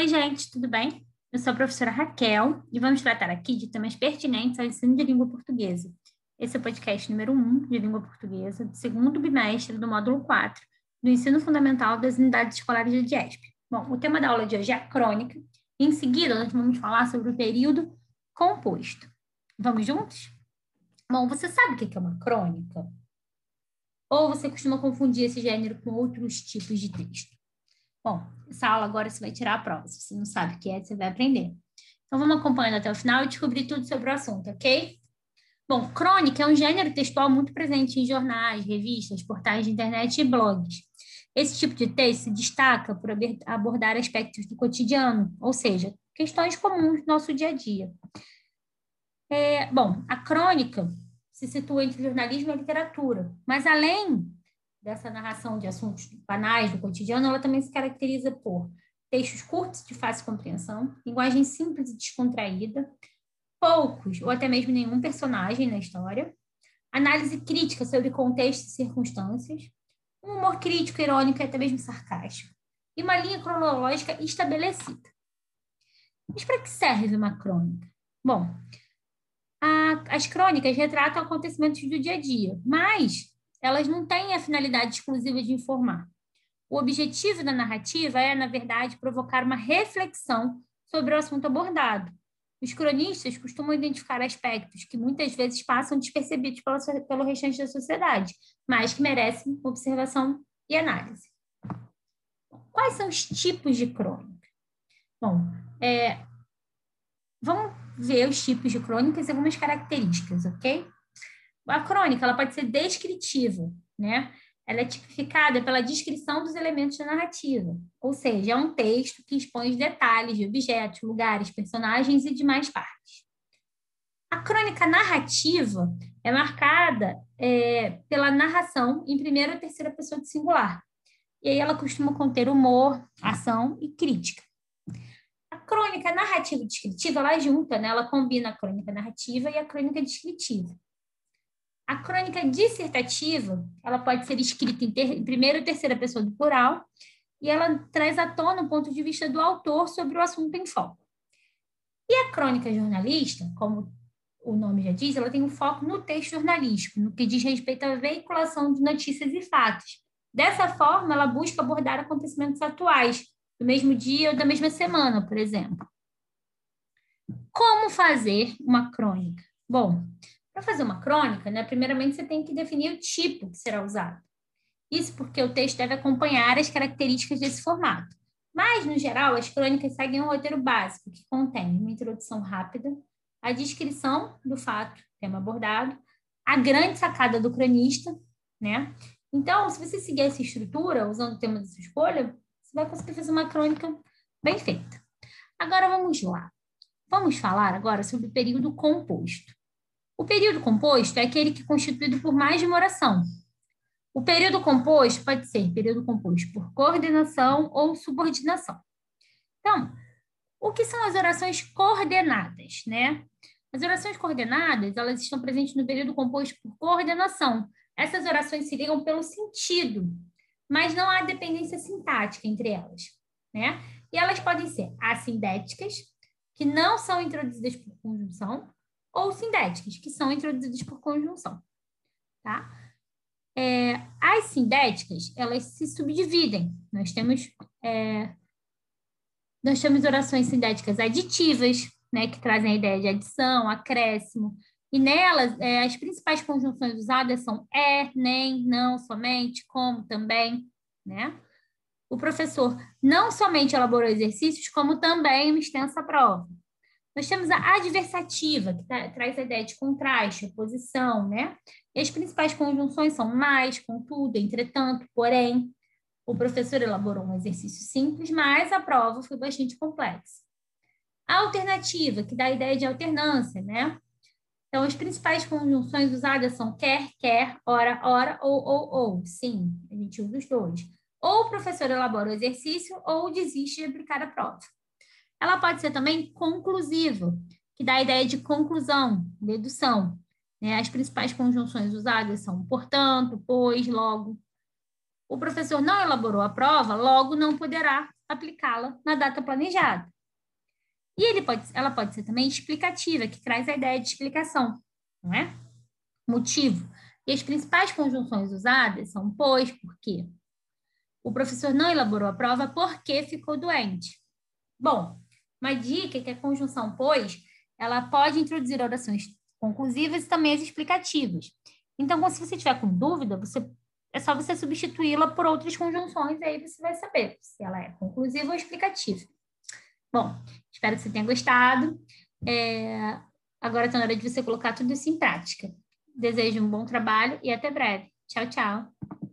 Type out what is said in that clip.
Oi, gente, tudo bem? Eu sou a professora Raquel e vamos tratar aqui de temas pertinentes ao ensino de língua portuguesa. Esse é o podcast número 1 de língua portuguesa, do segundo bimestre do módulo 4 do ensino fundamental das unidades escolares de DIESP. Bom, o tema da aula de hoje é a crônica e em seguida nós vamos falar sobre o período composto. Vamos juntos? Bom, você sabe o que é uma crônica? Ou você costuma confundir esse gênero com outros tipos de texto? Bom, essa aula agora você vai tirar a prova. Se você não sabe o que é, você vai aprender. Então, vamos acompanhando até o final e descobrir tudo sobre o assunto, ok? Bom, crônica é um gênero textual muito presente em jornais, revistas, portais de internet e blogs. Esse tipo de texto se destaca por abordar aspectos do cotidiano, ou seja, questões comuns do nosso dia a dia. É, bom, a crônica se situa entre jornalismo e literatura, mas além dessa narração de assuntos banais do cotidiano, ela também se caracteriza por textos curtos de fácil compreensão, linguagem simples e descontraída, poucos ou até mesmo nenhum personagem na história, análise crítica sobre contexto e circunstâncias, um humor crítico, irônico e até mesmo sarcástico, e uma linha cronológica estabelecida. Mas para que serve uma crônica? Bom, a, as crônicas retratam acontecimentos do dia a dia, mas elas não têm a finalidade exclusiva de informar. O objetivo da narrativa é, na verdade, provocar uma reflexão sobre o assunto abordado. Os cronistas costumam identificar aspectos que muitas vezes passam despercebidos pela, pelo restante da sociedade, mas que merecem observação e análise. Quais são os tipos de crônica? Bom, é, vamos ver os tipos de crônicas e algumas características, ok? A crônica ela pode ser descritiva, né? Ela é tipificada pela descrição dos elementos da narrativa, ou seja, é um texto que expõe os detalhes de objetos, lugares, personagens e demais partes. A crônica narrativa é marcada é, pela narração em primeira ou terceira pessoa de singular. E aí ela costuma conter humor, ação e crítica. A crônica narrativa descritiva, ela junta, né? ela combina a crônica narrativa e a crônica descritiva. A crônica dissertativa, ela pode ser escrita em, ter, em primeira ou terceira pessoa do plural, e ela traz à tona o ponto de vista do autor sobre o assunto em foco. E a crônica jornalista, como o nome já diz, ela tem um foco no texto jornalístico, no que diz respeito à veiculação de notícias e fatos. Dessa forma, ela busca abordar acontecimentos atuais, do mesmo dia ou da mesma semana, por exemplo. Como fazer uma crônica? Bom, para fazer uma crônica, né, primeiramente você tem que definir o tipo que será usado. Isso porque o texto deve acompanhar as características desse formato. Mas, no geral, as crônicas seguem um roteiro básico, que contém uma introdução rápida, a descrição do fato, tema abordado, a grande sacada do cronista, né? Então, se você seguir essa estrutura, usando o tema da sua escolha, você vai conseguir fazer uma crônica bem feita. Agora, vamos lá. Vamos falar agora sobre o período composto. O período composto é aquele que é constituído por mais de uma oração. O período composto pode ser período composto por coordenação ou subordinação. Então, o que são as orações coordenadas, né? As orações coordenadas, elas estão presentes no período composto por coordenação. Essas orações se ligam pelo sentido, mas não há dependência sintática entre elas, né? E elas podem ser assindéticas, que não são introduzidas por conjunção, ou sindéticas, que são introduzidas por conjunção, tá? É, as sindéticas, elas se subdividem. Nós temos, é, nós temos orações sindéticas aditivas, né, que trazem a ideia de adição, acréscimo, e nelas, é, as principais conjunções usadas são é, nem, não, somente, como, também, né? O professor não somente elaborou exercícios, como também uma extensa prova. Nós temos a adversativa, que tá, traz a ideia de contraste, oposição, né? E as principais conjunções são mais, contudo, entretanto, porém. O professor elaborou um exercício simples, mas a prova foi bastante complexa. A alternativa, que dá a ideia de alternância, né? Então, as principais conjunções usadas são quer, quer, ora, ora ou, ou, ou. Sim, a gente usa os dois. Ou o professor elabora o exercício ou desiste de aplicar a prova. Ela pode ser também conclusiva, que dá a ideia de conclusão, dedução. Né? As principais conjunções usadas são portanto, pois, logo. O professor não elaborou a prova, logo não poderá aplicá-la na data planejada. E ele pode, ela pode ser também explicativa, que traz a ideia de explicação, não é? Motivo. E as principais conjunções usadas são pois, porque. O professor não elaborou a prova porque ficou doente. Bom, uma dica é que a conjunção pois, ela pode introduzir orações conclusivas e também as explicativas. Então, se você tiver com dúvida, você é só você substituí-la por outras conjunções e aí você vai saber se ela é conclusiva ou explicativa. Bom, espero que você tenha gostado. É... Agora está na hora de você colocar tudo isso em prática. Desejo um bom trabalho e até breve. Tchau, tchau.